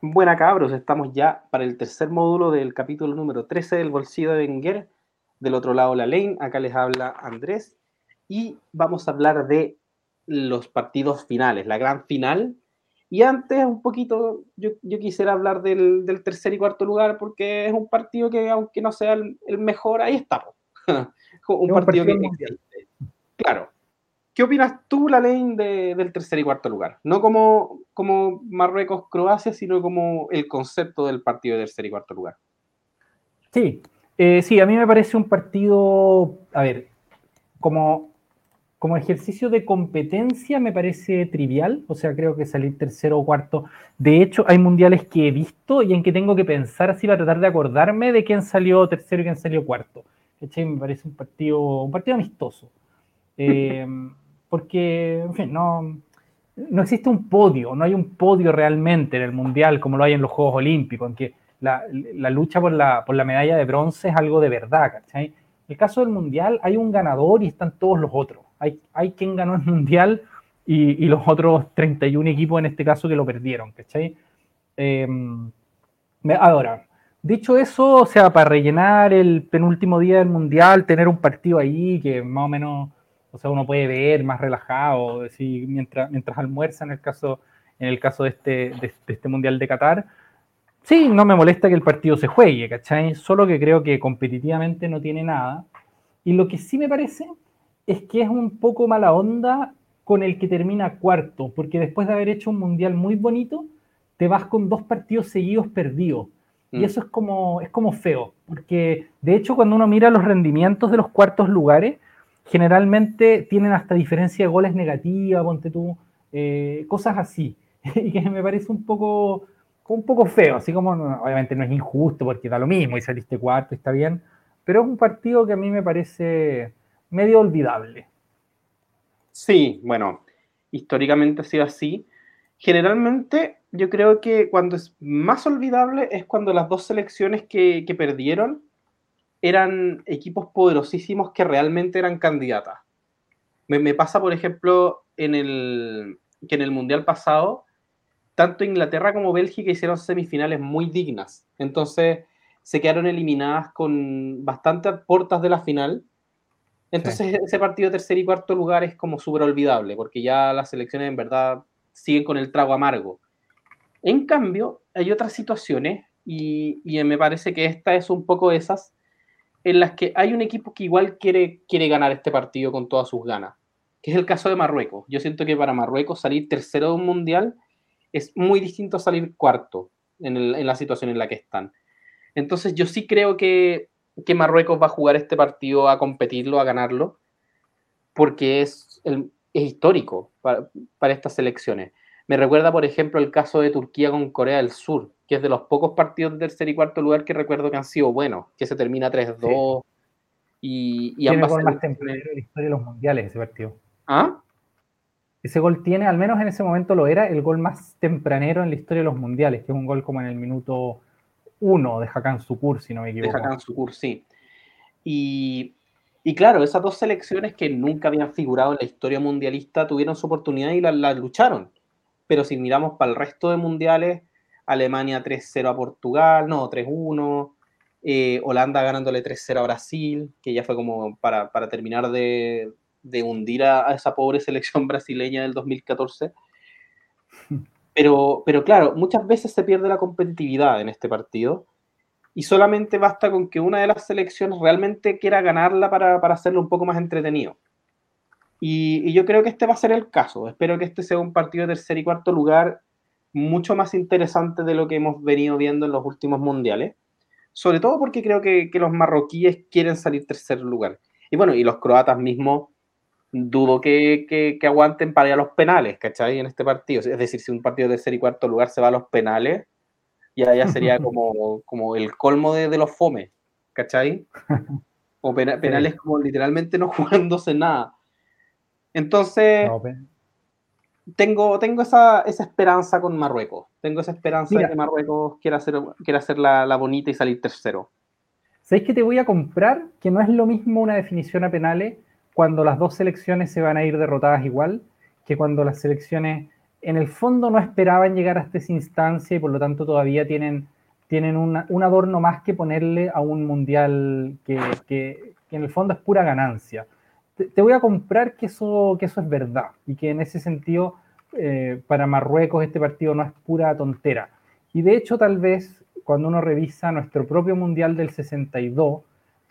Buena cabros, estamos ya para el tercer módulo del capítulo número 13 del bolsillo de Wenger. Del otro lado la lane, acá les habla Andrés y vamos a hablar de los partidos finales, la gran final. Y antes, un poquito, yo, quisiera hablar del, tercer y cuarto lugar porque es un partido que, aunque no sea el, mejor, ahí está. un, partido, que, Claro, ¿Qué opinas tú, la ley del tercer y cuarto lugar? No como, como Marruecos-Croacia, sino como el concepto del partido de tercer y cuarto lugar. Sí, eh, sí, a mí me parece un partido, a ver, como, como ejercicio de competencia me parece trivial, o sea, creo que salir tercero o cuarto. De hecho, hay mundiales que he visto y en que tengo que pensar así para tratar de acordarme de quién salió tercero y quién salió cuarto. Me parece un partido, un partido amistoso. Eh, porque, en fin, no, no existe un podio, no hay un podio realmente en el Mundial como lo hay en los Juegos Olímpicos, en que la, la lucha por la, por la, medalla de bronce es algo de verdad, ¿cachai? En el caso del Mundial hay un ganador y están todos los otros. Hay, hay quien ganó el Mundial y, y los otros 31 equipos en este caso que lo perdieron, ¿cachai? Em, ahora, dicho eso, o sea, para rellenar el penúltimo día del Mundial, tener un partido ahí que más o menos o sea, uno puede ver más relajado, mientras, mientras almuerza en el caso, en el caso de, este, de, este Mundial de Qatar. Sí, no me molesta que el partido se juegue, ¿cachai? Solo que creo que competitivamente no tiene nada. Y lo que sí me parece es que es un poco mala onda con el que termina cuarto, porque después de haber hecho un mundial muy bonito, te vas con dos partidos seguidos perdidos. Y mm. eso es como, es como feo, porque de hecho cuando uno mira los rendimientos de los cuartos lugares, generalmente tienen hasta diferencia de goles negativa, ponte tú, eh, cosas así. y que me parece un poco, un poco feo, así como obviamente no es injusto porque da lo mismo y saliste cuarto, está bien, pero es un partido que a mí me parece medio olvidable. Sí, bueno, históricamente ha sido así. Generalmente yo creo que cuando es más olvidable es cuando las dos selecciones que, que perdieron eran equipos poderosísimos que realmente eran candidatas. Me, pasa, por ejemplo, en el, que en el Mundial pasado, tanto Inglaterra como Bélgica hicieron semifinales muy dignas. Entonces, se quedaron eliminadas con bastantes portas de la final. Entonces, ese partido de tercer y cuarto lugar es como súper olvidable, porque ya las selecciones en verdad siguen con el trago amargo. En cambio, hay otras situaciones, y, y me parece que esta es un poco esas, en las que hay un equipo que igual quiere, quiere ganar este partido con todas sus ganas, que es el caso de Marruecos. Yo siento que para Marruecos salir tercero de un mundial es muy distinto a salir cuarto en, la situación en la que están. Entonces yo sí creo que, Marruecos va a jugar este partido a competirlo, a ganarlo, porque es, es histórico para, para estas selecciones. Me recuerda, por ejemplo, el caso de Turquía con Corea del Sur, que es de los pocos partidos de tercer y cuarto lugar que recuerdo que han sido buenos, que se termina 3-2 y, y ambas gol más tempranero en la historia de los mundiales ese partido. ¿Ah? Ese gol tiene, al menos en ese momento lo era, el gol más tempranero en la historia de los mundiales, que es un gol como en el minuto 1 de Hakan Sukur, si no me equivoco. De Hakan Sukur, sí. Y, y, claro, esas dos selecciones que nunca habían figurado en la historia mundialista tuvieron su oportunidad y la lucharon pero si miramos para el resto de mundiales, Alemania 3-0 a Portugal, no, 3-1, eh, Holanda ganándole 3-0 a Brasil, que ya fue como para, terminar de, hundir a, esa pobre selección brasileña del 2014. Pero, pero claro, muchas veces se pierde la competitividad en este partido y solamente basta con que una de las selecciones realmente quiera ganarla para, para hacerlo un poco más entretenido. Y, yo creo que este va a ser el caso. Espero que este sea un partido de tercer y cuarto lugar mucho más interesante de lo que hemos venido viendo en los últimos mundiales. Sobre todo porque creo que, los marroquíes quieren salir tercer lugar. Y bueno, y los croatas mismos dudo que, que, aguanten para ir a los penales, ¿cachai? En este partido. Es decir, si un partido de tercer y cuarto lugar se va a los penales, ya, ya sería como, como el colmo de, de los fomes, ¿cachai? O penales como literalmente no jugándose nada. Entonces, tengo, tengo esa, esperanza con Marruecos. Tengo esa esperanza de que Marruecos quiera hacer, quiera hacer la, bonita y salir tercero. ¿Sabéis que te voy a comprar? Que no es lo mismo una definición a penales cuando las dos selecciones se van a ir derrotadas igual que cuando las selecciones en el fondo no esperaban llegar hasta esa instancia y por lo tanto todavía tienen, tienen un adorno más que ponerle a un mundial que, que, en el fondo es pura ganancia. Te, voy a comprar que eso, que eso es verdad y que en ese sentido eh, para Marruecos este partido no es pura tontera. Y de hecho tal vez cuando uno revisa nuestro propio mundial del 62,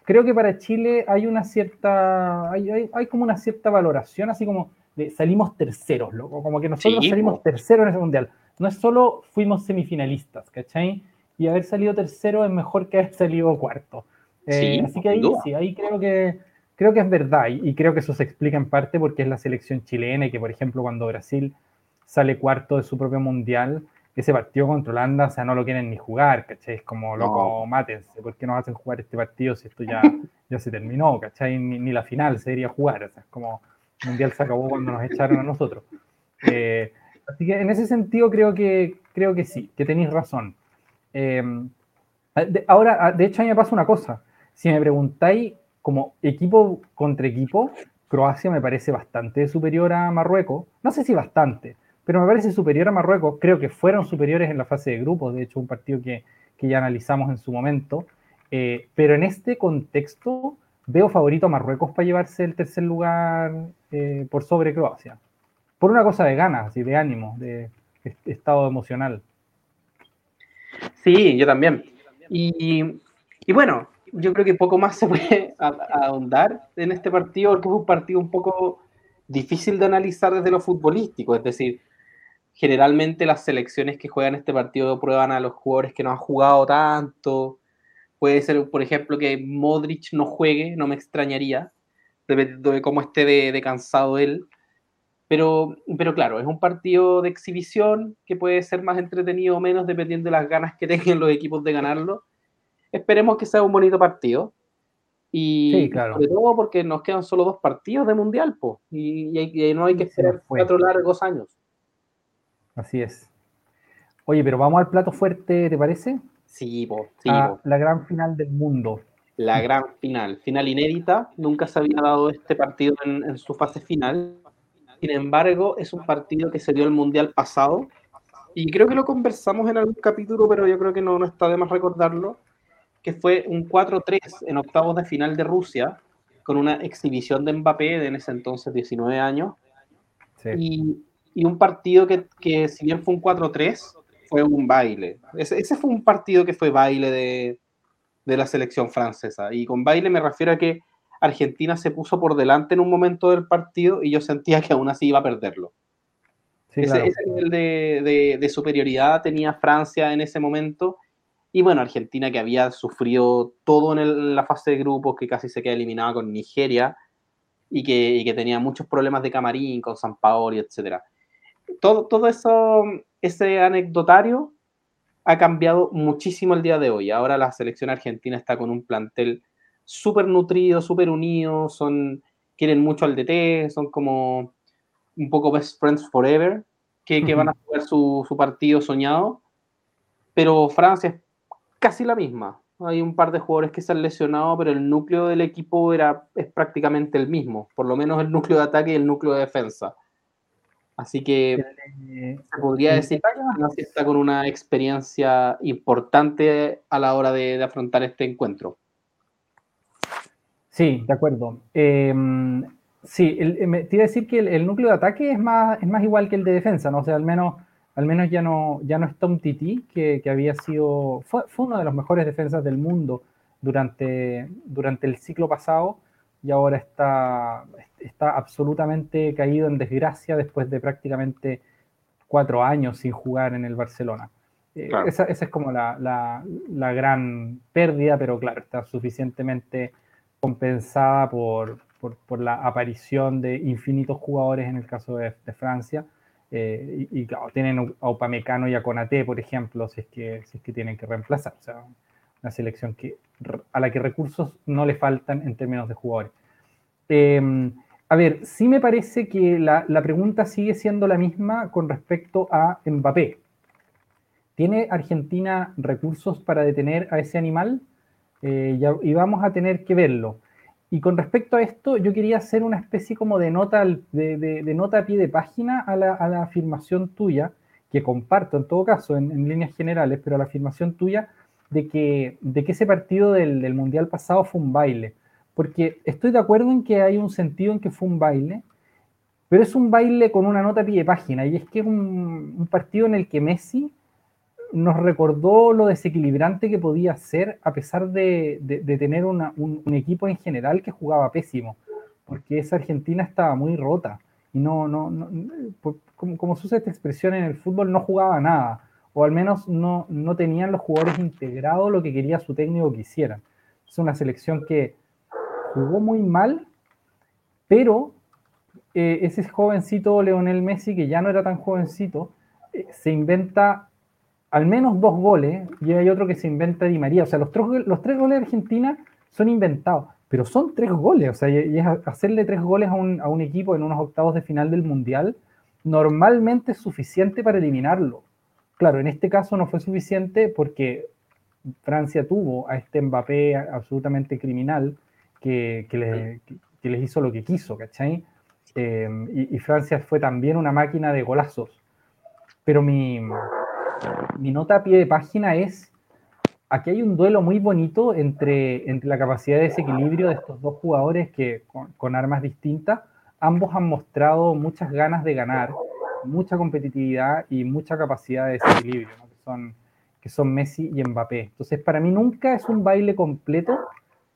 creo que para Chile hay una cierta, hay, hay como una cierta valoración, así como salimos terceros, loco. Como que nosotros salimos terceros en ese mundial. No es solo fuimos semifinalistas, ¿cachai? Y haber salido tercero es mejor que haber salido cuarto. Eh, así que ahí sí, ahí creo que, creo que es verdad. Y, creo que eso se explica en parte porque es la selección chilena y que, por ejemplo, cuando Brasil sale cuarto de su propio mundial, ese partido contra Holanda, o sea, no lo quieren ni jugar, ¿cachai? Es como, loco, mátense, ¿por qué nos hacen jugar este partido si esto ya, ya se terminó, ¿cachai? Ni, ni la final se debería jugar, o sea, es como mundial se acabó cuando nos echaron a nosotros. Eh, así que en ese sentido creo que, creo que sí, que tenéis razón. Eh, ahora, de hecho, a mí me pasa una cosa. Si me preguntáis como equipo contra equipo, Croacia me parece bastante superior a Marruecos. No sé si bastante, pero me parece superior a Marruecos. Creo que fueron superiores en la fase de grupos, de hecho, un partido que, que ya analizamos en su momento. Eh, pero en este contexto, veo favorito a Marruecos para llevarse el tercer lugar eh, por sobre Croacia. Por una cosa de ganas y de ánimo, de estado emocional. Sí, yo también. Y, bueno, yo creo que poco más se puede ahondar en este partido, porque es un partido un poco difícil de analizar desde lo futbolístico. Es decir, generalmente las selecciones que juegan este partido prueban a los jugadores que no han jugado tanto, Puede ser, por ejemplo, que Modric no juegue, no me extrañaría, dependiendo de cómo esté de, cansado él. Pero, pero claro, es un partido de exhibición que puede ser más entretenido o menos dependiendo de las ganas que tengan los equipos de ganarlo. Esperemos que sea un bonito partido. Y sobre todo porque nos quedan solo dos partidos de mundial, pues, y, y, no hay que esperar cuatro largos años. Así es. Oye, pero vamos al plato fuerte, ¿te parece? Sí, ah, La gran final del mundo. La gran final, final inédita. Nunca se había dado este partido en, su fase final. Sin embargo, es un partido que se dio el Mundial pasado. Y creo que lo conversamos en algún capítulo, pero yo creo que no, no está de más recordarlo. Que fue un 4-3 en octavos de final de Rusia, con una exhibición de Mbappé de en ese entonces 19 años. Y, y, un partido que, que, si bien fue un 4-3, fue un baile. Ese, fue un partido que fue baile de, la selección francesa. Y con baile me refiero a que Argentina se puso por delante en un momento del partido y yo sentía que aún así iba a perderlo. ese, nivel de, superioridad tenía Francia en ese momento. Y bueno, Argentina que había sufrido todo en, la fase de grupos, que casi se queda eliminada con Nigeria y que, que tenía muchos problemas de camarín con San Paolo, etc. Todo, todo eso ese anecdotario ha cambiado muchísimo el día de hoy. Ahora la selección argentina está con un plantel súper nutrido, súper unido, son, quieren mucho al DT, son como un poco best friends forever, que, van a jugar su, partido soñado. Pero Francia casi la misma. Hay un par de jugadores que se han lesionado, pero el núcleo del equipo era, es prácticamente el mismo, por lo menos el núcleo de ataque y el núcleo de defensa. Así que se podría decir que está con una experiencia importante a la hora de, afrontar este encuentro. Sí, de acuerdo. Em, sí, te iba a decir que el, núcleo de ataque es más, es más igual que el de defensa, ¿no? O sea, al menos, al menos ya, no, ya no está un Titi, que, había sido, fue, fue, uno de los mejores defensas del mundo durante, durante el ciclo pasado y ahora está, está absolutamente caído en desgracia después de prácticamente cuatro años sin jugar en el Barcelona. Eh, esa, es como la, la, gran pérdida, pero claro, está suficientemente compensada por, por, la aparición de infinitos jugadores en el caso de, Francia. Eh, y, claro, tienen a Upamecano y a Conate, por ejemplo, si es que, si es que tienen que reemplazar. O sea, una selección que, a la que recursos no le faltan en términos de jugadores. Em, a ver, sí me parece que la, pregunta sigue siendo la misma con respecto a Mbappé. ¿Tiene Argentina recursos para detener a ese animal? Eh, y vamos a tener que verlo. Y con respecto a esto, yo quería hacer una especie como de nota, de, nota a pie de página a la, afirmación tuya, que comparto en todo caso en, líneas generales, pero a la afirmación tuya de que, de que ese partido del, Mundial pasado fue un baile. Porque estoy de acuerdo en que hay un sentido en que fue un baile, pero es un baile con una nota a pie de página, y es que es un, un partido en el que Messi nos recordó lo desequilibrante que podía ser a pesar de, tener un, equipo en general que jugaba pésimo, porque esa Argentina estaba muy rota y no, no, como, se usa esta expresión en el fútbol, no jugaba nada, o al menos no, no tenían los jugadores integrados lo que quería su técnico que hicieran. Es una selección que jugó muy mal, pero eh, ese jovencito Leonel Messi, que ya no era tan jovencito, eh, se inventa al menos dos goles y hay otro que se inventa Di María. O sea, los, los tres goles de Argentina son inventados, pero son tres goles. O sea, y es hacerle tres goles a un, a un equipo en unos octavos de final del Mundial normalmente es suficiente para eliminarlo. Claro, en este caso no fue suficiente porque Francia tuvo a este Mbappé absolutamente criminal que, que, les hizo lo que quiso, ¿cachai? Eh, y, y, Francia fue también una máquina de golazos. Pero mi, mi nota a pie de página es, aquí hay un duelo muy bonito entre, entre la capacidad de desequilibrio de estos dos jugadores que con, armas distintas, ambos han mostrado muchas ganas de ganar, mucha competitividad y mucha capacidad de desequilibrio, que, son, que son Messi y Mbappé. Entonces, para mí nunca es un baile completo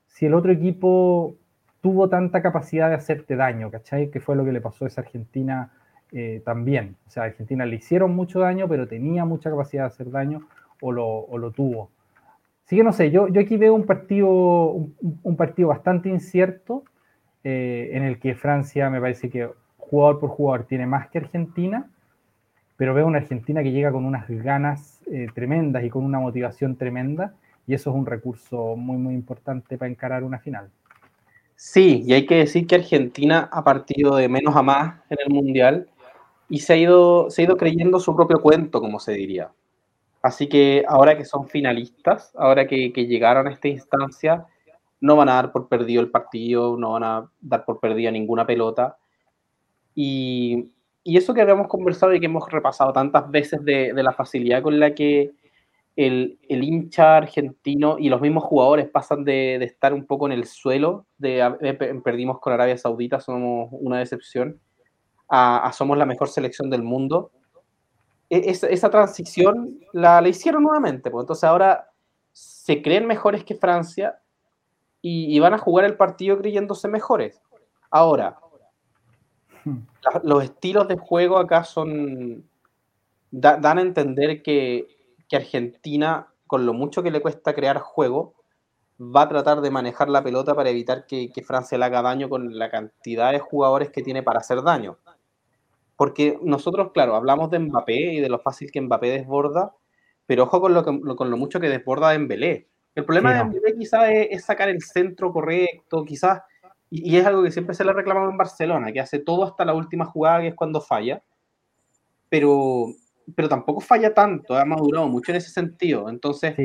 si el otro equipo tuvo tanta capacidad de hacerte daño, ¿cachai? Que fue lo que le pasó a esa Argentina eh, también. O sea, a Argentina le hicieron mucho daño, pero tenía mucha capacidad de hacer daño o lo, tuvo. Así que no sé, yo, yo aquí veo un partido, un, partido bastante incierto eh, en el que Francia me parece que jugador por jugador tiene más que Argentina, pero veo una Argentina que llega con unas ganas eh, tremendas y con una motivación tremenda y eso es un recurso muy, muy importante para encarar una final. Sí, y hay que decir que Argentina ha partido de menos a más en el Mundial y se ha, ido, se ha ido creyendo su propio cuento, como se diría. Así que ahora que son finalistas, ahora que, que, llegaron a esta instancia, no van a dar por perdido el partido, no van a dar por perdida ninguna pelota. Y, y eso que habíamos conversado y que hemos repasado tantas veces de, de la facilidad con la que el, el, hincha argentino y los mismos jugadores pasan de, de estar un poco en el suelo, de, perdimos con Arabia Saudita, somos una decepción, a, somos la mejor selección del mundo, e, esa, transición la, la, hicieron nuevamente. Pues. Entonces ahora se creen mejores que Francia y, van a jugar el partido creyéndose mejores. Ahora, hmm. los estilos de juego acá son... dan a entender que, que Argentina, con lo mucho que le cuesta crear juego, va a tratar de manejar la pelota para evitar que, que, Francia le haga daño con la cantidad de jugadores que tiene para hacer daño. Porque nosotros, claro, hablamos de Mbappé y de lo fácil que Mbappé desborda, pero ojo con lo, con lo mucho que desborda Dembélé. El problema de Mbappé quizás es, sacar el centro correcto, quizás, y, es algo que siempre se le reclamado en Barcelona, que hace todo hasta la última jugada, que es cuando falla, pero, pero tampoco falla tanto, ha madurado mucho en ese sentido. Entonces,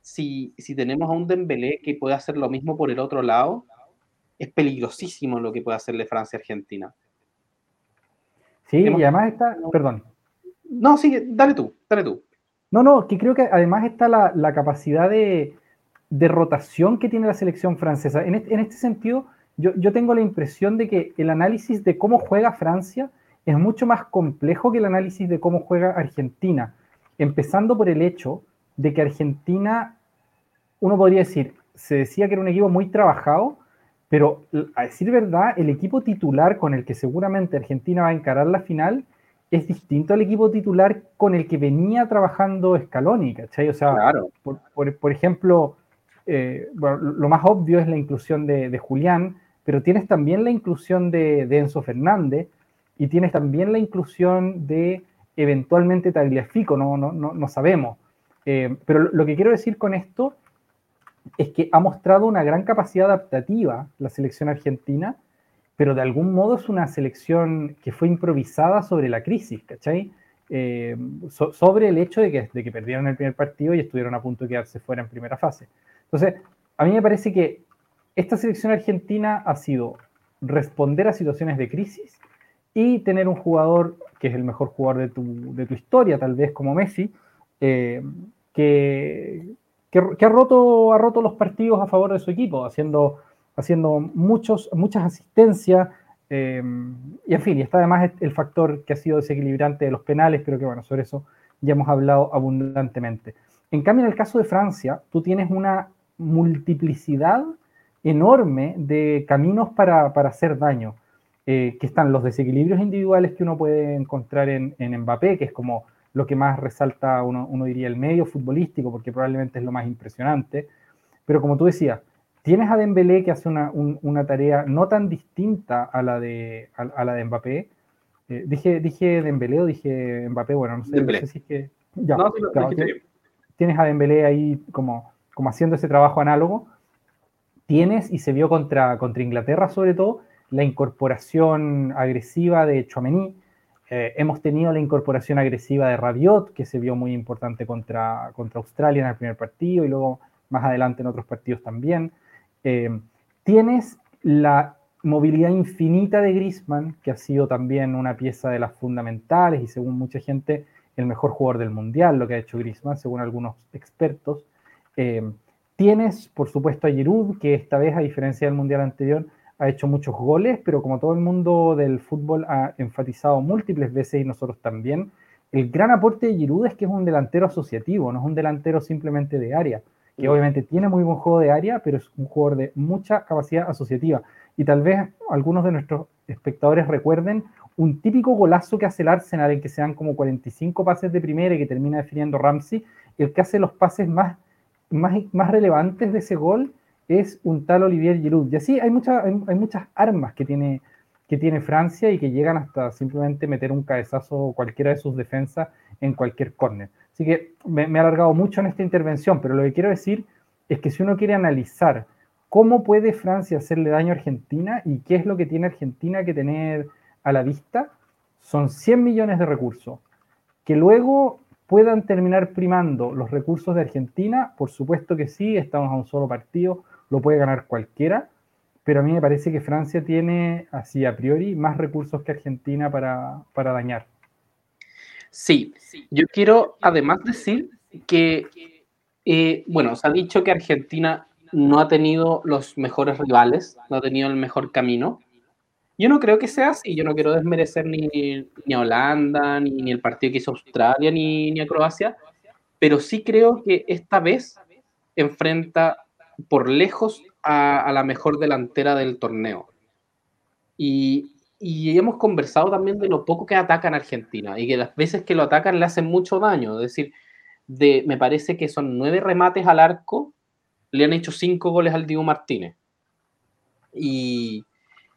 si, si tenemos a un Dembélé que puede hacer lo mismo por el otro lado, es peligrosísimo lo que puede hacerle Francia-Argentina. Sí, y además está, perdón. No, sí, dale tú, dale tú. No, no, que creo que además está la, capacidad de, rotación que tiene la selección francesa. En este, sentido, yo, yo, tengo la impresión de que el análisis de cómo juega Francia es mucho más complejo que el análisis de cómo juega Argentina, empezando por el hecho de que Argentina, uno podría decir, se decía que era un equipo muy trabajado, pero a decir verdad, el equipo titular con el que seguramente Argentina va a encarar la final es distinto al equipo titular con el que venía trabajando Scaloni, ¿cachai? O sea, por, ejemplo, eh, lo más obvio es la inclusión de, Julián, pero tienes también la inclusión de, Enzo Fernández y tienes también la inclusión de eventualmente Tagliafico, no, no, no, no sabemos. Eh, pero lo que quiero decir con esto es que ha mostrado una gran capacidad adaptativa la selección argentina, pero de algún modo es una selección que fue improvisada sobre la crisis, ¿cachai? Eh, sobre el hecho de que, de que perdieron el primer partido y estuvieron a punto de quedarse fuera en primera fase. Entonces, a mí me parece que esta selección argentina ha sido responder a situaciones de crisis y tener un jugador que es el mejor jugador de tu, de tu historia, tal vez como Messi, eh, que, que, ha, roto, ha roto los partidos a favor de su equipo, haciendo, haciendo muchos, muchas asistencias. Eh, y en fin, y está además el factor que ha sido desequilibrante de los penales, pero que bueno, sobre eso ya hemos hablado abundantemente. En cambio, en el caso de Francia, tú tienes una multiplicidad enorme de caminos para, para hacer daño, eh, que están los desequilibrios individuales que uno puede encontrar en, en Mbappé, que es como lo que más resalta, uno, uno, diría, el medio futbolístico, porque probablemente es lo más impresionante. Pero como tú decías, tienes a Dembélé que hace una, una tarea no tan distinta a la de, a, la de Mbappé. Eh, dije, dije Dembélé o dije Mbappé, bueno, no sé, no sé si es que... Ya, no, claro, tienes, tienes a Dembélé ahí como, como haciendo ese trabajo análogo. Tienes, y se vio contra, contra Inglaterra sobre todo, la incorporación agresiva de Chouameni, eh, hemos tenido la incorporación agresiva de Rabiot, que se vio muy importante contra, contra Australia en el primer partido y luego más adelante en otros partidos también. Eh, tienes la movilidad infinita de Griezmann, que ha sido también una pieza de las fundamentales y según mucha gente el mejor jugador del mundial, lo que ha hecho Griezmann, según algunos expertos. Eh, tienes, por supuesto, a Giroud, que esta vez, a diferencia del mundial anterior, ha hecho muchos goles, pero como todo el mundo del fútbol ha enfatizado múltiples veces y nosotros también, el gran aporte de Giroud es que es un delantero asociativo, no es un delantero simplemente de área, que mm. obviamente tiene muy buen juego de área, pero es un jugador de mucha capacidad asociativa. Y tal vez algunos de nuestros espectadores recuerden un típico golazo que hace el Arsenal en que se dan como 45 pases de primera y que termina definiendo Ramsey, el que hace los pases más, más, más relevantes de ese gol es un tal Olivier Giroud. Y así hay, muchas hay, muchas armas que tiene, que tiene Francia y que llegan hasta simplemente meter un cabezazo cualquiera de sus defensas en cualquier córner. Así que me, me, he alargado mucho en esta intervención, pero lo que quiero decir es que si uno quiere analizar cómo puede Francia hacerle daño a Argentina y qué es lo que tiene Argentina que tener a la vista, son 100 millones de recursos. Que luego puedan terminar primando los recursos de Argentina, por supuesto que sí, estamos a un solo partido, lo puede ganar cualquiera, pero a mí me parece que Francia tiene, así a priori, más recursos que Argentina para, para dañar. Sí, yo quiero además decir que, eh, bueno, se ha dicho que Argentina no ha tenido los mejores rivales, no ha tenido el mejor camino. Yo no creo que sea así, yo no quiero desmerecer ni, ni a Holanda, ni, ni, el partido que hizo Australia, ni, ni a Croacia, pero sí creo que esta vez enfrenta por lejos a, la mejor delantera del torneo. Y, hemos conversado también de lo poco que atacan Argentina y que las veces que lo atacan le hacen mucho daño. Es decir, de, me parece que son nueve remates al arco, le han hecho cinco goles al Diego Martínez. Y,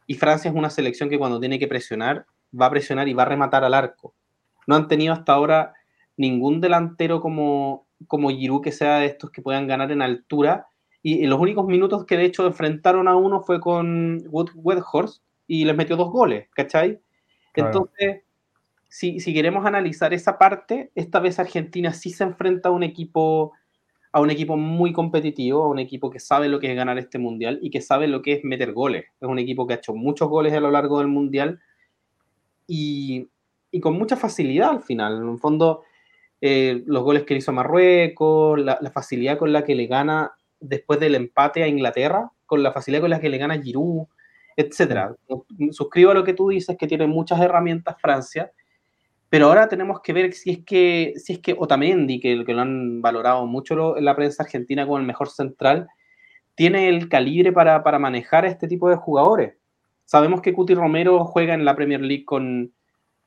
y Francia es una selección que cuando tiene que presionar, va a presionar y va a rematar al arco. No han tenido hasta ahora ningún delantero como, como Giroud que sea de estos que puedan ganar en altura y en los únicos minutos que de hecho enfrentaron a uno fue con Wood y les metió dos goles, ¿cachai? Entonces, si, si, queremos analizar esa parte, esta vez Argentina sí se enfrenta a un equipo a un equipo muy competitivo, a un equipo que sabe lo que es ganar este mundial y que sabe lo que es meter goles. Es un equipo que ha hecho muchos goles a lo largo del mundial y, y con mucha facilidad al final. En el fondo, eh, los goles que hizo Marruecos, la, la, facilidad con la que le gana después del empate a Inglaterra, con la facilidad con la que le gana Giroud, etcétera. Suscribo a lo que tú dices, que tiene muchas herramientas Francia, pero ahora tenemos que ver si es que, si es que Otamendi, que, que lo han valorado mucho en la prensa argentina como el mejor central, tiene el calibre para, para manejar a este tipo de jugadores. Sabemos que Cuti Romero juega en la Premier League con,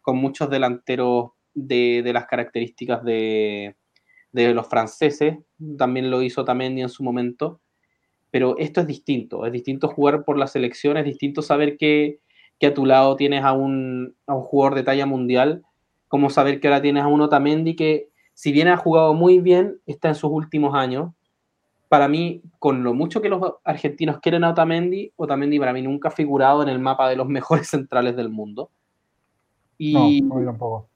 con muchos delanteros de, de las características de, de los franceses, también lo hizo Tamendi en su momento, pero esto es distinto, es distinto jugar por la selección, es distinto saber que, que a tu lado tienes a un, a un, jugador de talla mundial, como saber que ahora tienes a un Otamendi que, si bien ha jugado muy bien, está en sus últimos años. Para mí, con lo mucho que los argentinos quieren a Otamendi, Otamendi para mí nunca ha figurado en el mapa de los mejores centrales del mundo. Y, no, tampoco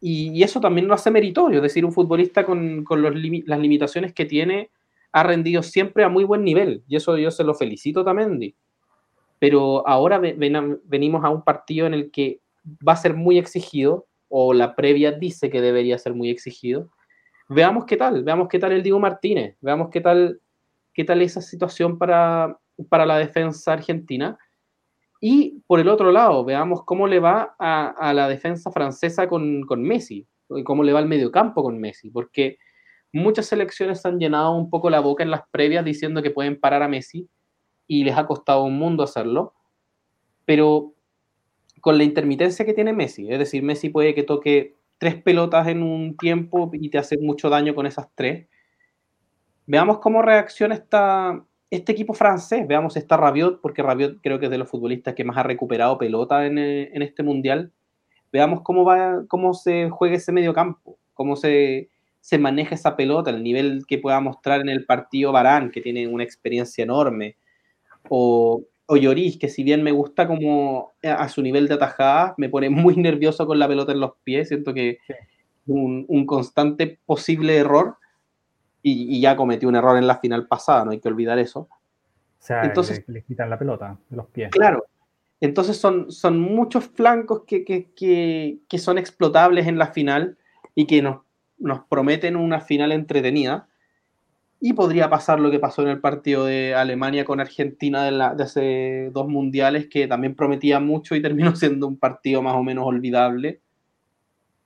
y, eso también lo hace meritorio, es decir, un futbolista con, con las limitaciones que tiene ha rendido siempre a muy buen nivel, y eso yo se lo felicito también. Pero ahora venimos a un partido en el que va a ser muy exigido, o la previa dice que debería ser muy exigido. Veamos qué tal, veamos qué tal el Diego Martínez, veamos qué tal, qué tal esa situación para, para la defensa argentina. Y por el otro lado, veamos cómo le va a, la defensa francesa con, con Messi, cómo le va al mediocampo con Messi, porque muchas selecciones han llenado un poco la boca en las previas diciendo que pueden parar a Messi y les ha costado un mundo hacerlo, pero con la intermitencia que tiene Messi, es decir, Messi puede que toque tres pelotas en un tiempo y te hace mucho daño con esas tres. Veamos cómo reacciona esta, este equipo francés, veamos está Rabiot, porque Rabiot creo que es de los futbolistas que más ha recuperado pelota en, en este mundial. Veamos cómo va, cómo se juega ese medio campo, cómo se, se maneja esa pelota, el nivel que pueda mostrar en el partido Barán, que tiene una experiencia enorme, o, o Lloris, que si bien me gusta como a su nivel de atajada, me pone muy nervioso con la pelota en los pies, siento que un, un, constante posible error, y, ya cometió un error en la final pasada, no hay que olvidar eso. O sea, entonces, le, quitan la pelota de los pies. Claro, entonces son, son muchos flancos que, que, que, que son explotables en la final y que nos nos prometen una final entretenida. Y podría pasar lo que pasó en el partido de Alemania con Argentina de, la, de hace dos mundiales, que también prometía mucho y terminó siendo un partido más o menos olvidable.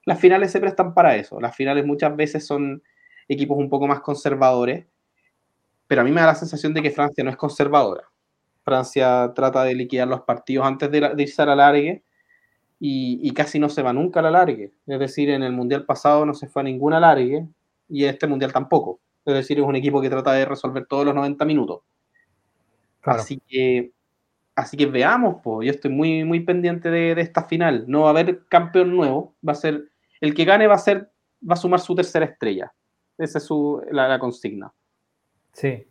Las finales se prestan para eso. Las finales muchas veces son equipos un poco más conservadores, pero a mí me da la sensación de que Francia no es conservadora. Francia trata de liquidar los partidos antes de, de irse a la largue y, casi no se va nunca a la largue. Es decir, en el Mundial pasado no se fue a ninguna largue y este Mundial tampoco. Es decir, es un equipo que trata de resolver todos los 90 minutos. Así que así que veamos, pues yo estoy muy, muy pendiente de, esta final. No va a haber campeón nuevo, va a ser, el que gane va a ser, va a sumar su tercera estrella. Esa es su, la, consigna. Sí,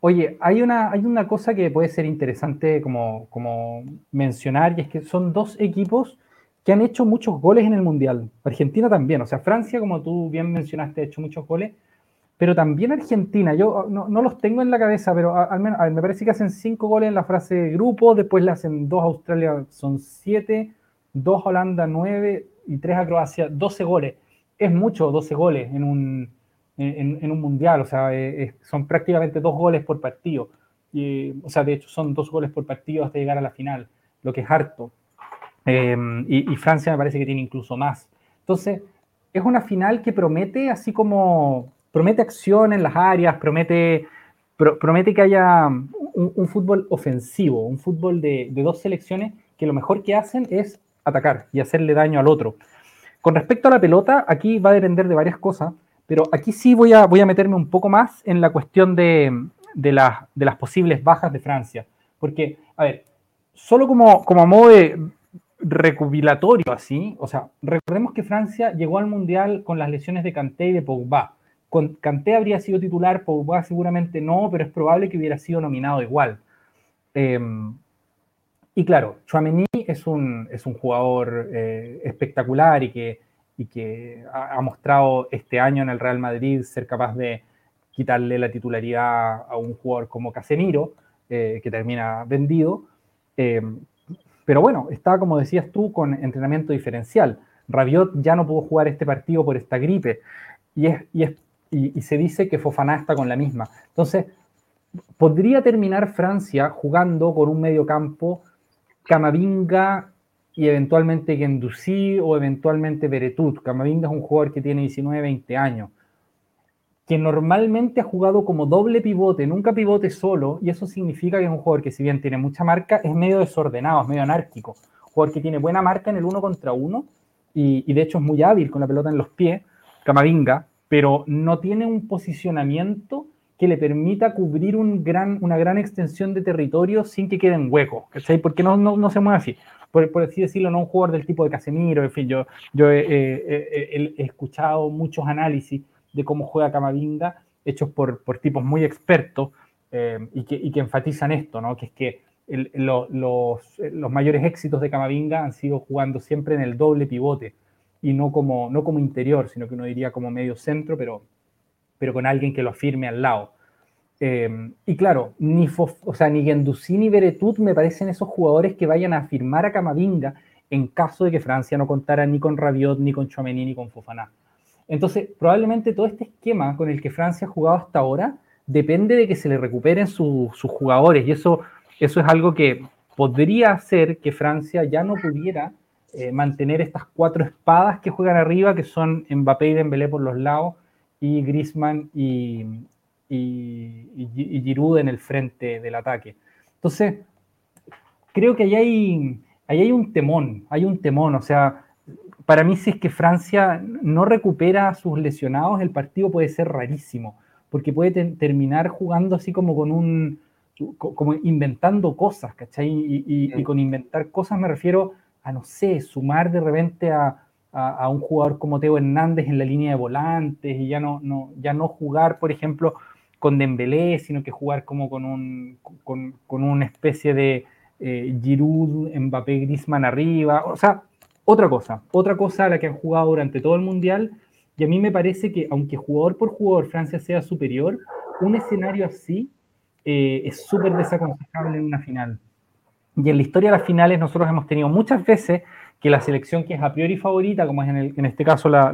Oye, hay una, hay una cosa que puede ser interesante como, como mencionar, y es que son dos equipos que han hecho muchos goles en el Mundial. Argentina también, o sea, Francia, como tú bien mencionaste, ha hecho muchos goles, pero también Argentina, yo no, no los tengo en la cabeza, pero al menos me parece que hacen cinco goles en la frase de grupo, después le hacen dos a Australia, son siete, dos a Holanda, nueve, y tres a Croacia, doce goles. Es mucho, doce goles en un, en, un mundial, o sea, eh, son prácticamente dos goles por partido. Y, o sea, de hecho son dos goles por partido hasta llegar a la final, lo que es harto. Eh, y, Francia me parece que tiene incluso más. Entonces, es una final que promete así como, promete acción en las áreas, promete, promete que haya un, fútbol ofensivo, un fútbol de dos selecciones que lo mejor que hacen es atacar y hacerle daño al otro. Con respecto a la pelota, aquí va a depender de varias cosas. Pero aquí sí voy a, meterme un poco más en la cuestión de, las posibles bajas de Francia. Porque, a ver, solo como, como a modo de recubilatorio así, o sea, recordemos que Francia llegó al Mundial con las lesiones de Kanté y de Pogba. Con habría sido titular, Pogba seguramente no, pero es probable que hubiera sido nominado igual. Em, y claro, Chouameni es un, es un jugador eh, espectacular y que y que ha, mostrado este año en el Real Madrid ser capaz de quitarle la titularidad a un jugador como Casemiro, eh, que termina vendido. Eh, pero bueno, está, como decías tú, con entrenamiento diferencial. Rabiot ya no pudo jugar este partido por esta gripe y, es, y, es, y, se dice que Fofana está con la misma. Entonces, podría terminar Francia jugando con un medio campo Camavinga y eventualmente Gendouzi o eventualmente Beretut. Camavinga es un jugador que tiene 19, 20 años, que normalmente ha jugado como doble pivote, nunca pivote solo, y eso significa que es un jugador que si bien tiene mucha marca, es medio desordenado, es medio anárquico. Jugador que tiene buena marca en el uno contra uno, y, y de hecho es muy hábil con la pelota en los pies, Camavinga, pero no tiene un posicionamiento que le permita cubrir una gran extensión de territorio sin que queden huecos, ¿cachai? Porque no, se mueve así por, así decirlo, no un jugador del tipo de Casemiro, en fin, yo, yo he, escuchado muchos análisis de cómo juega Camavinga, hechos por, por tipos muy expertos eh, y, que, enfatizan esto, ¿no? que es que los, los, mayores éxitos de Camavinga han sido jugando siempre en el doble pivote y no como, no como interior, sino que uno diría como medio centro, pero, pero con alguien que lo afirme al lado. Eh, y claro, ni, o sea, ni ni Beretut me parecen esos jugadores que vayan a firmar a Camavinga en caso de que Francia no contara ni con Rabiot, ni con Chouameni, ni con Fofana. Entonces, probablemente todo este esquema con el que Francia ha jugado hasta ahora depende de que se le recuperen sus jugadores y eso, eso es algo que podría hacer que Francia ya no pudiera eh, mantener estas cuatro espadas que juegan arriba, que son Mbappé y Dembélé por los lados y Griezmann y, y, Giroud en el frente del ataque. Entonces, creo que ahí hay, ahí hay un temón, hay un temón, o sea, para mí si es que Francia no recupera a sus lesionados, el partido puede ser rarísimo, porque puede terminar jugando así como con un, como inventando cosas, ¿cachai? Y, con inventar cosas me refiero a, no sé, sumar de repente a, a, un jugador como Teo Hernández en la línea de volantes y ya no, ya no jugar, por ejemplo, con Dembélé, sino que jugar como con, un, con una especie de eh, Giroud, Mbappé, Griezmann arriba, o sea, otra cosa, otra cosa a la que han jugado durante todo el Mundial, y a mí me parece que aunque jugador por jugador Francia sea superior, un escenario así eh, es súper desaconsejable en una final. Y en la historia de las finales nosotros hemos tenido muchas veces que la selección que es a priori favorita, como es en, el, en este caso la,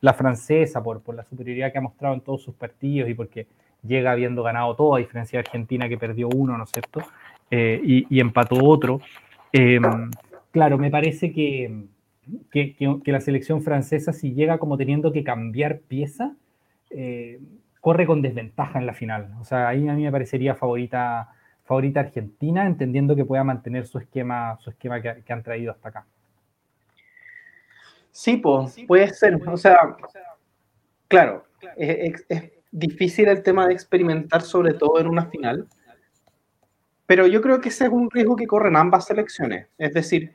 la, francesa, por, la superioridad que ha mostrado en todos sus partidos y porque llega habiendo ganado todo, a diferencia de Argentina que perdió uno, ¿no es cierto? Eh, y, empató otro. Eh, claro, me parece que, la selección francesa, si llega como teniendo que cambiar pieza, eh, corre con desventaja en la final. O sea, ahí a mí me parecería favorita, favorita Argentina, entendiendo que pueda mantener su esquema, su esquema que, que han traído hasta acá. Sí, pues, puede ser. O sea, claro, es, es, difícil el tema de experimentar, sobre todo en una final. Pero yo creo que ese es un riesgo que corren ambas selecciones. Es decir,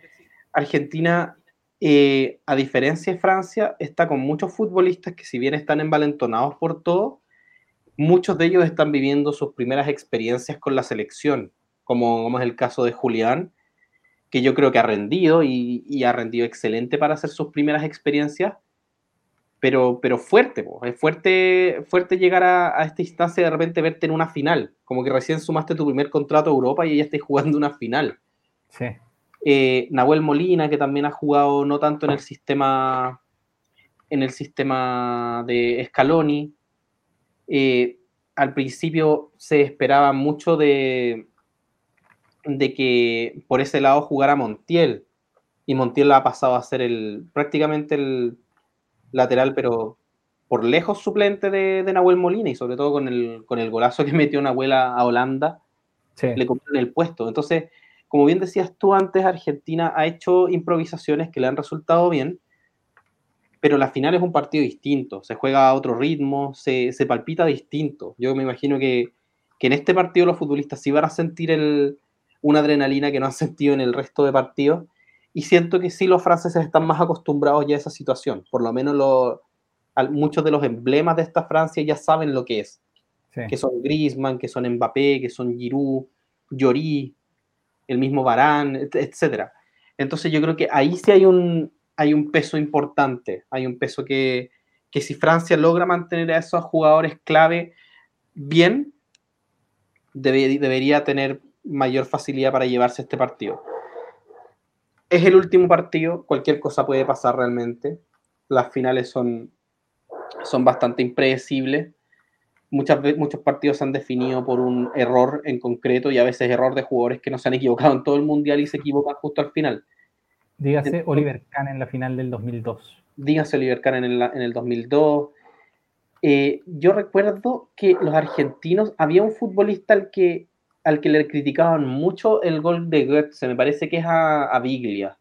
Argentina, eh, a diferencia de Francia, está con muchos futbolistas que si bien están envalentonados por todo, muchos de ellos están viviendo sus primeras experiencias con la selección, como, como es el caso de Julián, que yo creo que ha rendido y, y, ha rendido excelente para hacer sus primeras experiencias, pero, pero fuerte, po. es fuerte, fuerte llegar a, a, esta instancia de repente verte en una final, como que recién sumaste tu primer contrato a Europa y ya estás jugando una final. Sí. Eh, Nahuel Molina, que también ha jugado no tanto en el sistema en el sistema de Scaloni, eh, al principio se esperaba mucho de, de que por ese lado jugara Montiel. Y Montiel ha pasado a ser el, prácticamente el lateral, pero por lejos suplente de, de Nahuel Molina y sobre todo con el, con el golazo que metió Nahuel a, a Holanda, sí. le compraron el puesto. Entonces, como bien decías tú antes, Argentina ha hecho improvisaciones que le han resultado bien, pero la final es un partido distinto, se juega a otro ritmo, se, se palpita distinto. Yo me imagino que, que, en este partido los futbolistas sí van a sentir el, una adrenalina que no han sentido en el resto de partidos, y siento que sí los franceses están más acostumbrados ya a esa situación, por lo menos lo, muchos de los emblemas de esta Francia ya saben lo que es, sí. que son Griezmann, que son Mbappé, que son Giroud, Lloris, el mismo Barán, etcétera. Entonces yo creo que ahí sí hay un, hay un peso importante, hay un peso que, que si Francia logra mantener a esos jugadores clave bien, debe, debería tener mayor facilidad para llevarse este partido. Es el último partido, cualquier cosa puede pasar realmente. Las finales son, son bastante impredecibles. Muchas, muchos partidos se han definido por un error en concreto y a veces error de jugadores que no se han equivocado en todo el mundial y se equivocan justo al final. Dígase Entonces, Oliver Kahn en la final del 2002. Dígase Oliver Kahn en el, en el 2002. Eh, yo recuerdo que los argentinos, había un futbolista al que, al que le criticaban mucho el gol de Goetze, me parece que es a, a Biglia.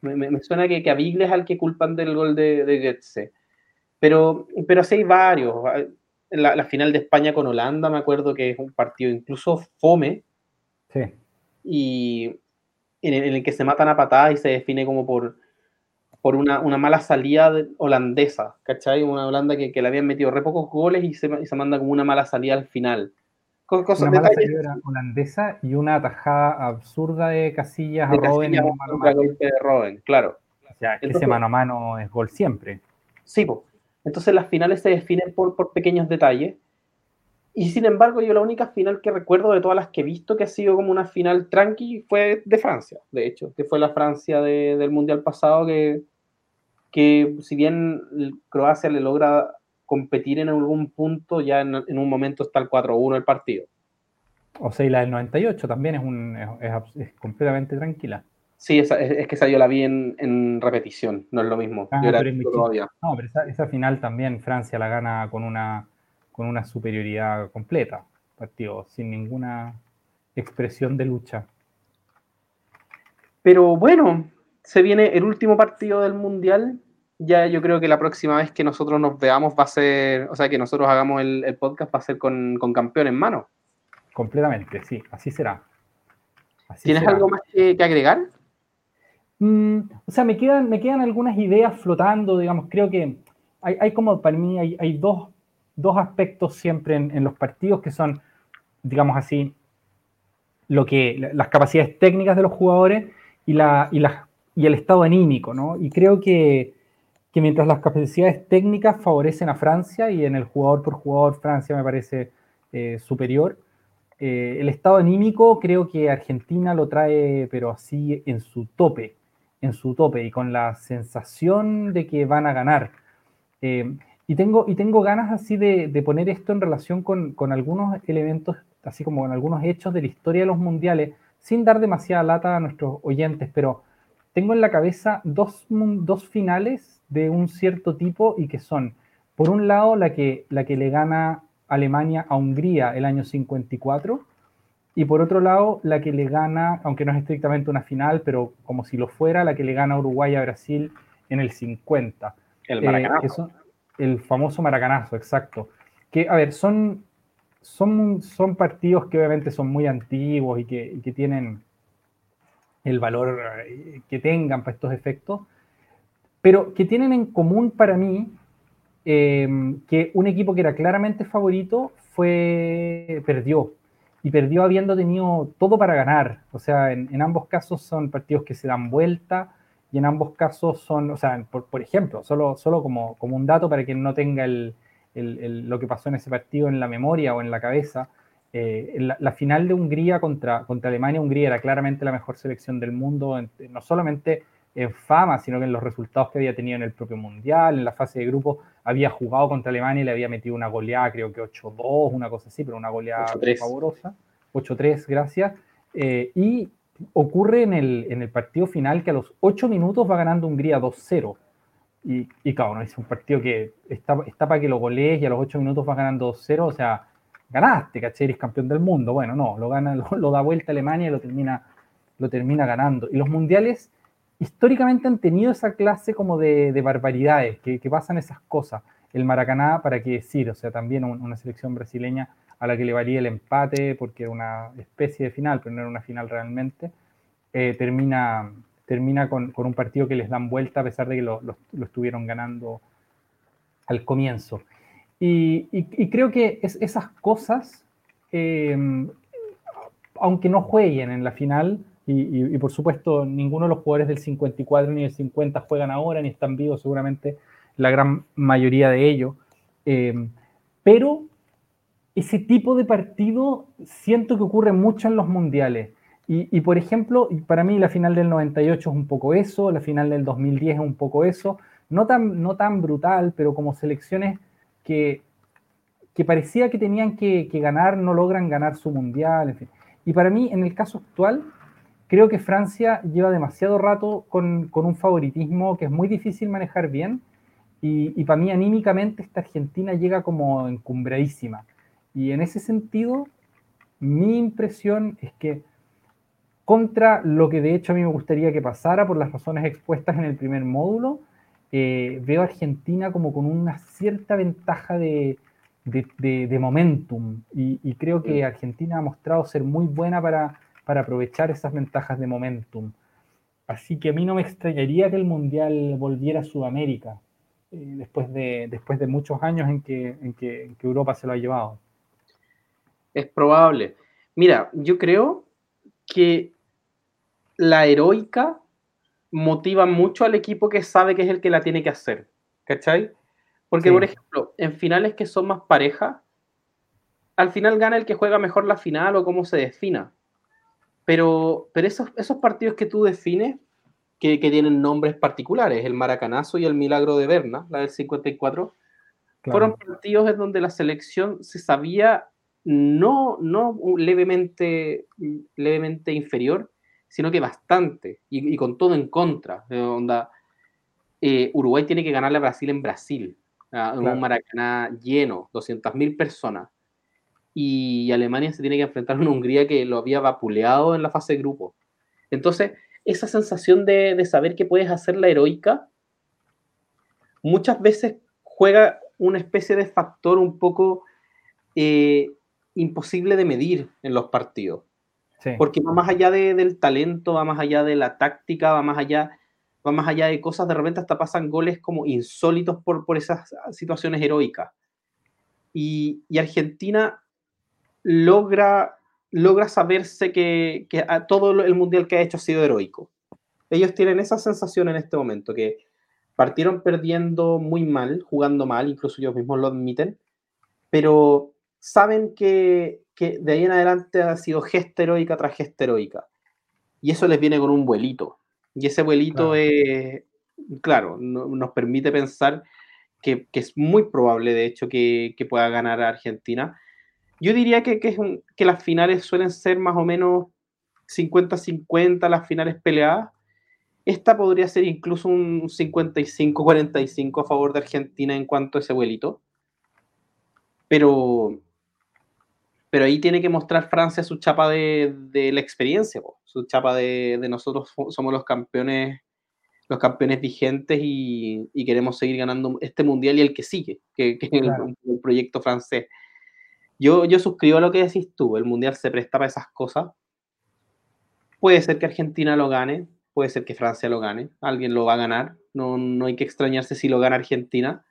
Me, me, me, suena que, que a Biglia es al que culpan del gol de, de Goetze. Pero, pero sí hay varios. La, la, final de España con Holanda, me acuerdo que es un partido incluso fome. Sí. Y, en el, en el, que se matan a patadas y se define como por, por una, una mala salida holandesa, ¿cachai? Una Holanda que, que, le habían metido re pocos goles y se, y se manda como una mala salida al final. Cosas, una mala salida holandesa y una atajada absurda de Casillas de a Robben. Casillas en mano golpe de Robben, claro. O sea, Entonces, ese mano a mano es gol siempre. Sí, pues. Entonces las finales se definen por, por pequeños detalles Y sin embargo, yo la única final que recuerdo de todas las que he visto que ha sido como una final tranqui fue de Francia, de hecho, que fue la Francia del Mundial pasado, que, que si bien Croacia le logra competir en algún punto, ya en, un momento está el 4-1 el partido. O sea, y la del 98 también es, un, es, completamente tranquila. Sí, es, que esa yo la vi en, repetición, no es lo mismo. Ah, pero No, pero esa, final también Francia la gana con una, con una superioridad completa, partido, sin ninguna expresión de lucha. Pero bueno, se viene el último partido del Mundial. Ya yo creo que la próxima vez que nosotros nos veamos va a ser, o sea, que nosotros hagamos el, podcast va a ser con, campeón en mano. Completamente, sí, así será. ¿Tienes algo más que agregar? Mm, o sea, me quedan, me quedan algunas ideas flotando, digamos, creo que hay, como, para mí, hay, dos, aspectos siempre en, los partidos que son, digamos así, lo que, las capacidades técnicas de los jugadores y, la, y, y el estado anímico, ¿no? Y creo que, mientras las capacidades técnicas favorecen a Francia y en el jugador por jugador Francia me parece eh, superior, eh, el estado anímico creo que Argentina lo trae, pero así en su tope en su tope y con la sensación de que van a ganar. Eh, y, tengo, y tengo ganas así de, poner esto en relación con, algunos elementos, así como con algunos hechos de la historia de los mundiales, sin dar demasiada lata a nuestros oyentes, pero tengo en la cabeza dos, dos finales de un cierto tipo y que son, por un lado, la que, la que le gana Alemania a Hungría el año 54, y por otro lado, la que le gana, aunque no es estrictamente una final, pero como si lo fuera, la que le gana Uruguay a Brasil en el 50. El maracanazo. Eh, el famoso maracanazo, exacto. Que, a ver, son, son, son partidos que obviamente son muy antiguos y que, que tienen el valor eh, que tengan para estos efectos, pero que tienen en común para mí eh, que un equipo que era claramente favorito fue perdió y perdió habiendo tenido todo para ganar. O sea, en, ambos casos son partidos que se dan vuelta y en ambos casos son, o sea, por, ejemplo, solo, solo como, como, un dato para quien no tenga el, lo que pasó en ese partido en la memoria o en la cabeza, eh, la, final de Hungría contra, contra Alemania, Hungría era claramente la mejor selección del mundo, no solamente en fama, sino que en los resultados que había tenido en el propio Mundial, en la fase de grupo, había jugado contra Alemania y le había metido una goleada, creo que 8-2, una cosa así, pero una goleada favorosa. 8-3, gracias. Eh, y ocurre en el, en el partido final que a los 8 minutos va ganando Hungría 2-0. Y, y, claro, ¿no? es un partido que está, está para que lo golees y a los 8 minutos va ganando 2-0, o sea, ganaste, ¿cachai? Eres campeón del mundo. Bueno, no, lo, gana, lo, da vuelta Alemania y lo termina, lo termina ganando. Y los mundiales históricamente han tenido esa clase como de, barbaridades, que, pasan esas cosas. El Maracaná, ¿para qué decir? O sea, también una selección brasileña a la que le valía el empate porque era una especie de final, pero no era una final realmente, eh, termina, termina con, un partido que les dan vuelta a pesar de que lo, estuvieron ganando al comienzo. Y, creo que esas cosas, eh, aunque no jueguen en la final, y, por supuesto, ninguno de los jugadores del 54 ni del 50 juegan ahora, ni están vivos, seguramente la gran mayoría de ellos. Eh, pero ese tipo de partido siento que ocurre mucho en los mundiales. Y, por ejemplo, para mí la final del 98 es un poco eso, la final del 2010 es un poco eso, no tan, no tan brutal, pero como selecciones que, que parecía que tenían que, que ganar, no logran ganar su mundial, en fin. Y para mí, en el caso actual, creo que Francia lleva demasiado rato con, un favoritismo que es muy difícil manejar bien. Y, para mí, anímicamente, esta Argentina llega como encumbradísima. Y en ese sentido, mi impresión es que contra lo que de hecho a mí me gustaría que pasara por las razones expuestas en el primer módulo, eh, veo a Argentina como con una cierta ventaja de, momentum. y, creo que Argentina ha mostrado ser muy buena para, para aprovechar esas ventajas de momentum. Así que a mí no me extrañaría que el Mundial volviera a Sudamérica eh, después, de, después de muchos años en que, en, que, Europa se lo ha llevado. Es probable. Mira, yo creo que la heroica motiva mucho al equipo que sabe que es el que la tiene que hacer. ¿Cachai? Porque, por ejemplo, en finales que son más parejas, al final gana el que juega mejor la final o cómo se defina. Pero, pero esos, esos partidos que tú defines, que, tienen nombres particulares, el Maracanazo y el Milagro de Berna, la del 54, fueron partidos en donde la selección se sabía no, no levemente, levemente inferior, sino que bastante, y, con todo en contra. onda, eh, Uruguay tiene que ganarle a Brasil en Brasil, en un Maracaná lleno, 200.000 personas. Y Alemania se tiene que enfrentar a una Hungría que lo había vapuleado en la fase de grupo. Entonces, esa sensación de, de saber que puedes hacer la heroica, muchas veces juega una especie de factor un poco eh, imposible de medir en los partidos. Porque va más allá del talento, va más allá de la táctica, va más allá, va más allá de cosas, de repente hasta pasan goles como insólitos por, por esas situaciones heroicas. Y, Argentina logra, logra saberse que, que a todo el mundial que ha hecho ha sido heroico. Ellos tienen esa sensación en este momento, que partieron perdiendo muy mal, jugando mal, incluso ellos mismos lo admiten, pero saben que, de ahí en adelante ha sido gesta heroica tras gesta heroica. Y eso les viene con un vuelito. Y ese vuelito claro. es, claro, nos permite pensar que, es muy probable, de hecho, que, pueda ganar a Argentina. Yo diría que, que las finales suelen ser más o menos 50-50, las finales peleadas. Esta podría ser incluso un 55-45 a favor de Argentina en cuanto a ese vuelito. Pero, pero ahí tiene que mostrar Francia su chapa de, la experiencia, su chapa de, nosotros somos los campeones los campeones vigentes y, queremos seguir ganando este mundial y el que sigue, que, es el, proyecto francés. Yo, yo suscribo lo que decís tú, el mundial se presta para esas cosas. Puede ser que Argentina lo gane, puede ser que Francia lo gane, alguien lo va a ganar, no, no hay que extrañarse si lo gana Argentina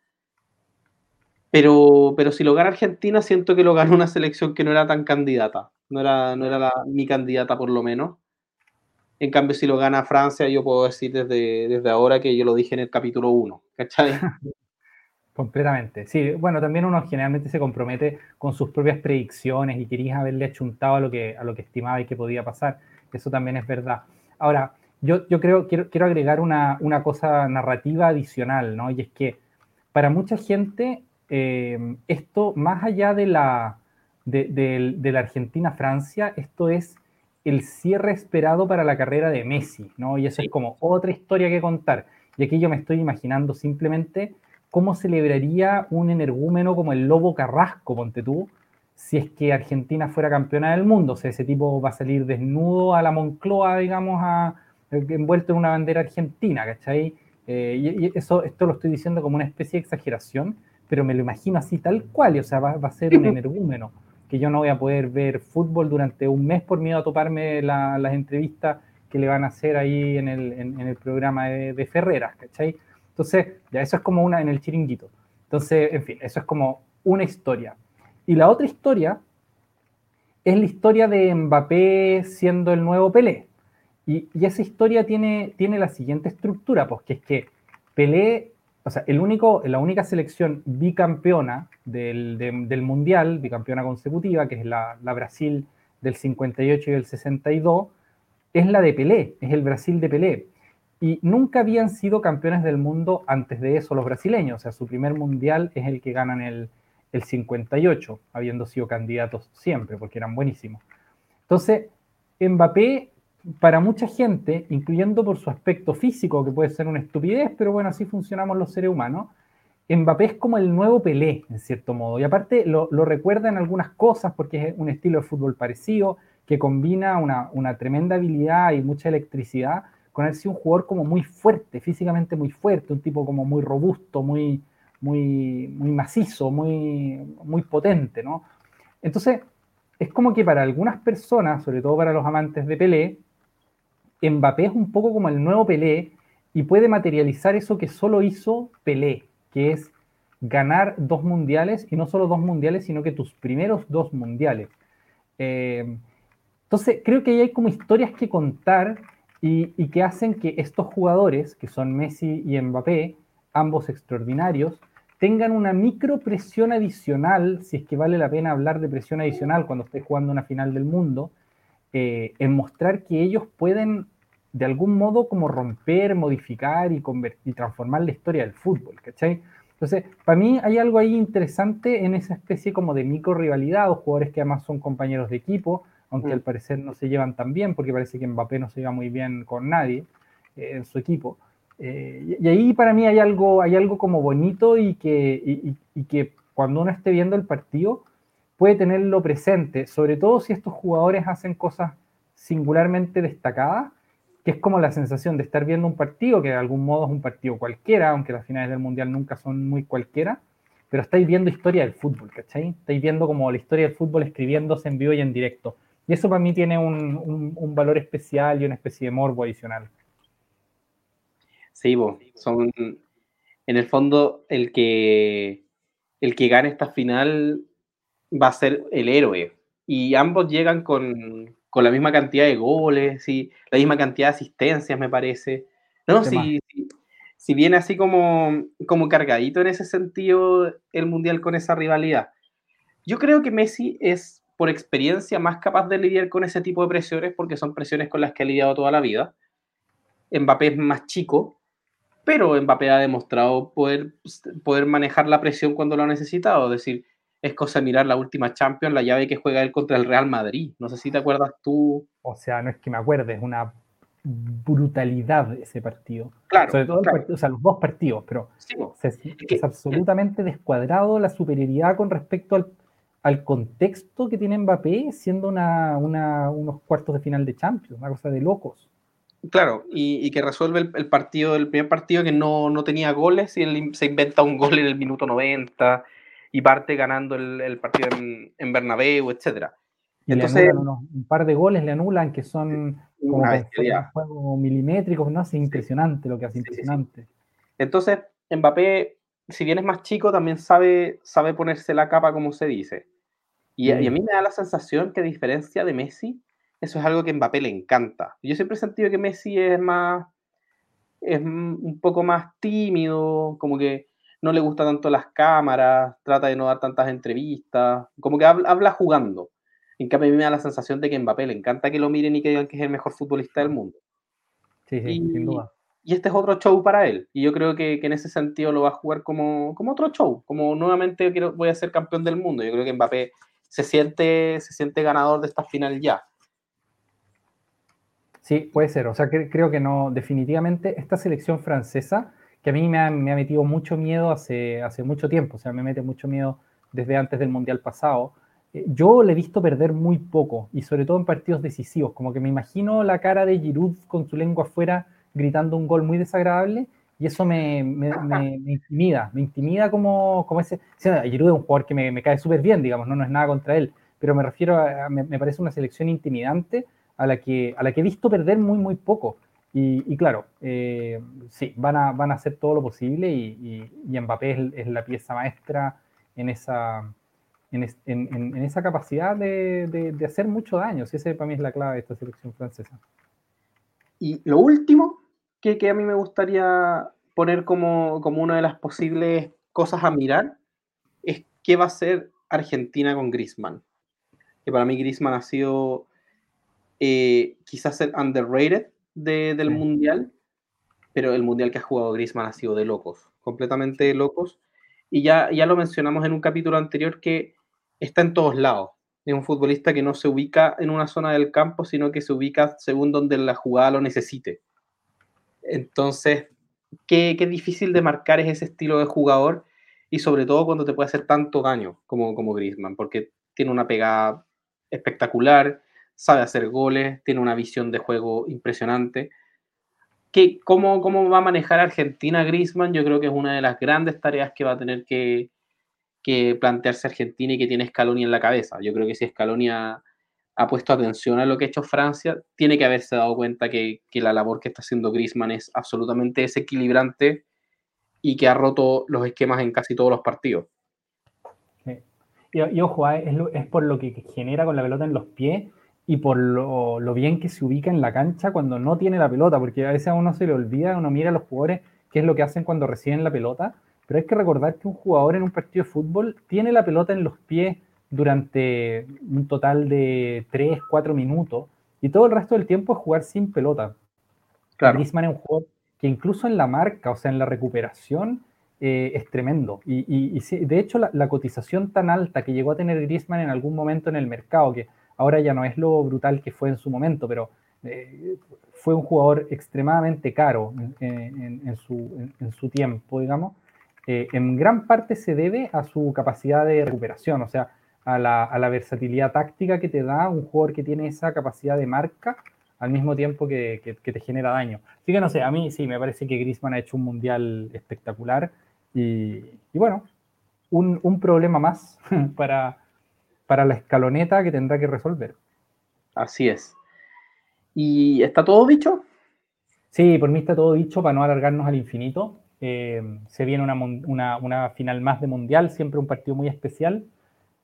pero, pero si lo gana Argentina, siento que lo gana una selección que no era tan candidata. No era, no era mi candidata, por lo menos. En cambio, si lo gana Francia, yo puedo decir desde, desde ahora que yo lo dije en el capítulo 1. ¿Cachai? Completamente. Sí, bueno, también uno generalmente se compromete con sus propias predicciones y quería haberle achuntado a lo que, a lo que estimaba y que podía pasar. Eso también es verdad. Ahora, yo, yo creo, quiero, quiero agregar una, una cosa narrativa adicional, ¿no? Y es que para mucha gente eh, esto, más allá de la, de, la Argentina-Francia, esto es el cierre esperado para la carrera de Messi, ¿no? Y eso es como otra historia que contar. Y aquí yo me estoy imaginando simplemente cómo celebraría un energúmeno como el Lobo Carrasco, ponte tú, si es que Argentina fuera campeona del mundo. O sea, ese tipo va a salir desnudo a la Moncloa, digamos, a, envuelto en una bandera argentina, ¿cachai? Eh, y, y, eso, esto lo estoy diciendo como una especie de exageración, pero me lo imagino así tal cual, o sea, va, a ser un energúmeno, que yo no voy a poder ver fútbol durante un mes por miedo a toparme las entrevistas que le van a hacer ahí en el, en, el programa de, de, Ferreras, ¿cachai? Entonces, ya eso es como una en el chiringuito. Entonces, en fin, eso es como una historia. Y la otra historia es la historia de Mbappé siendo el nuevo Pelé. Y, esa historia tiene, tiene la siguiente estructura, pues que es que Pelé o sea, el único, la única selección bicampeona del, Mundial, bicampeona consecutiva, que es la, Brasil del 58 y del 62, es la de Pelé, es el Brasil de Pelé. Y nunca habían sido campeones del mundo antes de eso los brasileños. O sea, su primer mundial es el que ganan el, el 58, habiendo sido candidatos siempre, porque eran buenísimos. Entonces, Mbappé para mucha gente, incluyendo por su aspecto físico, que puede ser una estupidez, pero bueno, así funcionamos los seres humanos, Mbappé es como el nuevo Pelé, en cierto modo. Y aparte lo, recuerda en algunas cosas porque es un estilo de fútbol parecido, que combina una, tremenda habilidad y mucha electricidad con él un jugador como muy fuerte, físicamente muy fuerte, un tipo como muy robusto, muy, muy, muy macizo, muy, muy potente, ¿no? Entonces, es como que para algunas personas, sobre todo para los amantes de Pelé, Mbappé es un poco como el nuevo Pelé y puede materializar eso que solo hizo Pelé, que es ganar dos mundiales y no solo dos mundiales, sino que tus primeros dos mundiales. Eh, entonces, creo que ahí hay como historias que contar y, que hacen que estos jugadores, que son Messi y Mbappé, ambos extraordinarios, tengan una micro presión adicional, si es que vale la pena hablar de presión adicional cuando estés jugando una final del mundo, eh, en mostrar que ellos pueden de algún modo como romper, modificar y, y transformar la historia del fútbol, ¿cachai? Entonces, para mí hay algo ahí interesante en esa especie como de micro rivalidad, dos jugadores que además son compañeros de equipo, aunque mm. al parecer no se llevan tan bien, porque parece que Mbappé no se lleva muy bien con nadie eh, en su equipo. Eh, y, ahí para mí hay algo, hay algo como bonito y que, y que cuando uno esté viendo el partido puede tenerlo presente, sobre todo si estos jugadores hacen cosas singularmente destacadas que es como la sensación de estar viendo un partido, que de algún modo es un partido cualquiera, aunque las finales del Mundial nunca son muy cualquiera, pero estáis viendo historia del fútbol, ¿cachai? Estáis viendo como la historia del fútbol escribiéndose en vivo y en directo. Y eso para mí tiene un, valor especial y una especie de morbo adicional. Sí, vos, son en el fondo el que el que gane esta final va a ser el héroe. Y ambos llegan con, con la misma cantidad de goles y la misma cantidad de asistencias, me parece. No, si, si, viene así como, como cargadito en ese sentido el Mundial con esa rivalidad. Yo creo que Messi es, por experiencia, más capaz de lidiar con ese tipo de presiones porque son presiones con las que ha lidiado toda la vida. Mbappé es más chico, pero Mbappé ha demostrado poder, poder manejar la presión cuando lo ha necesitado. Es decir, es cosa de mirar la última Champions, la llave que juega él contra el Real Madrid. No sé si te acuerdas tú. O sea, no es que me acuerde, es una brutalidad ese partido. Claro. Sobre todo o sea, los dos partidos, pero es, absolutamente descuadrado la superioridad con respecto al, contexto que tiene Mbappé siendo unos cuartos de final de Champions, una cosa de locos. Claro, y, que resuelve el, partido, el primer partido que no, no, tenía goles y él se inventa un gol en el minuto 90 y parte ganando el, partido en, en, Bernabéu, etcétera. Y Entonces, un par de goles le anulan que son como juegos milimétricos, ¿no? Es impresionante lo que hace, impresionante. Entonces, Mbappé, si bien es más chico, también sabe, sabe ponerse la capa, como se dice. Y, y, a mí me da la sensación que a diferencia de Messi, eso es algo que a Mbappé le encanta. Yo siempre he sentido que Messi es más, es un poco más tímido, como que no le gusta tanto las cámaras, trata de no dar tantas entrevistas, como que habla, jugando. En cambio, a mí me da la sensación de que Mbappé le encanta que lo miren y que digan que es el mejor futbolista del mundo. Sí, sí, sin duda. Y este es otro show para él. Y yo creo que, en ese sentido lo va a jugar como, como otro show. Como nuevamente quiero, voy a ser campeón del mundo. Yo creo que Mbappé se siente, se siente ganador de esta final ya. Sí, puede ser. O sea, creo que no, definitivamente esta selección francesa que a mí me ha, metido mucho miedo hace, hace mucho tiempo, o sea, me mete mucho miedo desde antes del Mundial pasado. Eh, yo le he visto perder muy poco, y sobre todo en partidos decisivos, como que me imagino la cara de Giroud con su lengua afuera gritando un gol muy desagradable, y eso me, me, intimida, me intimida como, como ese... Giroud es un jugador que me, cae súper bien, digamos, ¿no? no es nada contra él, pero me refiero a, me, parece una selección intimidante a la, que, a la que he visto perder muy, muy poco. Y, claro, eh, sí, van a, van a hacer todo lo posible y, y, Mbappé es, la pieza maestra en esa, en, en, esa capacidad de, de, hacer mucho daño. Sí, ese para mí es la clave de esta selección francesa. Y lo último que, que a mí me gustaría poner como, como, una de las posibles cosas a mirar es qué va a hacer Argentina con Griezmann. Que para mí Griezmann ha sido eh, quizás ser underrated del Mundial, pero el Mundial que ha jugado Griezmann ha sido de locos, completamente locos. Y ya, ya lo mencionamos en un capítulo anterior que está en todos lados. Es un futbolista que no se ubica en una zona del campo, sino que se ubica según donde la jugada lo necesite. Entonces, qué, qué difícil de marcar es ese estilo de jugador y sobre todo cuando te puede hacer tanto daño como, como Griezmann, porque tiene una pegada espectacular, sabe hacer goles, tiene una visión de juego impresionante. ¿Qué, cómo, ¿Cómo va a manejar Argentina Griezmann? Yo creo que es una de las grandes tareas que va a tener que, que plantearse Argentina y que tiene Scaloni en la cabeza. Yo creo que si Scaloni ha, puesto atención a lo que ha hecho Francia, tiene que haberse dado cuenta que, la labor que está haciendo Griezmann es absolutamente desequilibrante y que ha roto los esquemas en casi todos los partidos. Y, ojo, ah, es, por lo que genera con la pelota en los pies y por lo, bien que se ubica en la cancha cuando no tiene la pelota, porque a veces a uno se le olvida, uno mira a los jugadores qué es lo que hacen cuando reciben la pelota, pero hay que recordar que un jugador en un partido de fútbol tiene la pelota en los pies durante un total de 3, 4 minutos y todo el resto del tiempo es jugar sin pelota. Claro. Griezmann es un jugador que incluso en la marca, o sea, en la recuperación, eh, es tremendo. Y, de hecho, la, cotización tan alta que llegó a tener Griezmann en algún momento en el mercado, que ahora ya no es lo brutal que fue en su momento, pero eh, fue un jugador extremadamente caro en, su, tiempo, digamos, eh, en gran parte se debe a su capacidad de recuperación, o sea, a la, versatilidad táctica que te da un jugador que tiene esa capacidad de marca al mismo tiempo que, te genera daño. Así que no sé, a mí sí, me parece que Griezmann ha hecho un mundial espectacular y, bueno, un, problema más para, para la escaloneta que tendrá que resolver. Así es. ¿Y está todo dicho? Sí, por mí está todo dicho para no alargarnos al infinito. Eh, se viene una, final más de mundial, siempre un partido muy especial.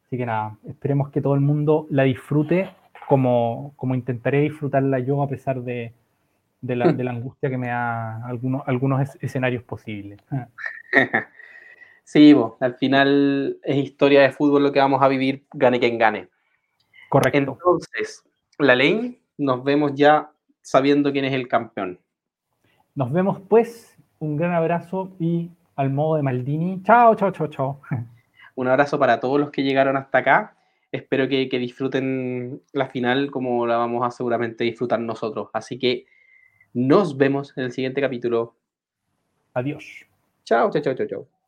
Así que nada, esperemos que todo el mundo la disfrute como, como intentaré disfrutarla yo a pesar de, de, la, angustia que me da algunos, algunos escenarios posibles. Sí, al final es historia de fútbol lo que vamos a vivir, gane quien gane. Correcto. Entonces, la ley, nos vemos ya sabiendo quién es el campeón. Nos vemos pues, un gran abrazo y al modo de Maldini. Chao, chao, chao, chao. Un abrazo para todos los que llegaron hasta acá. Espero que, que disfruten la final como la vamos a seguramente disfrutar nosotros. Así que nos vemos en el siguiente capítulo. Adiós. Chao, chao, chao, chao.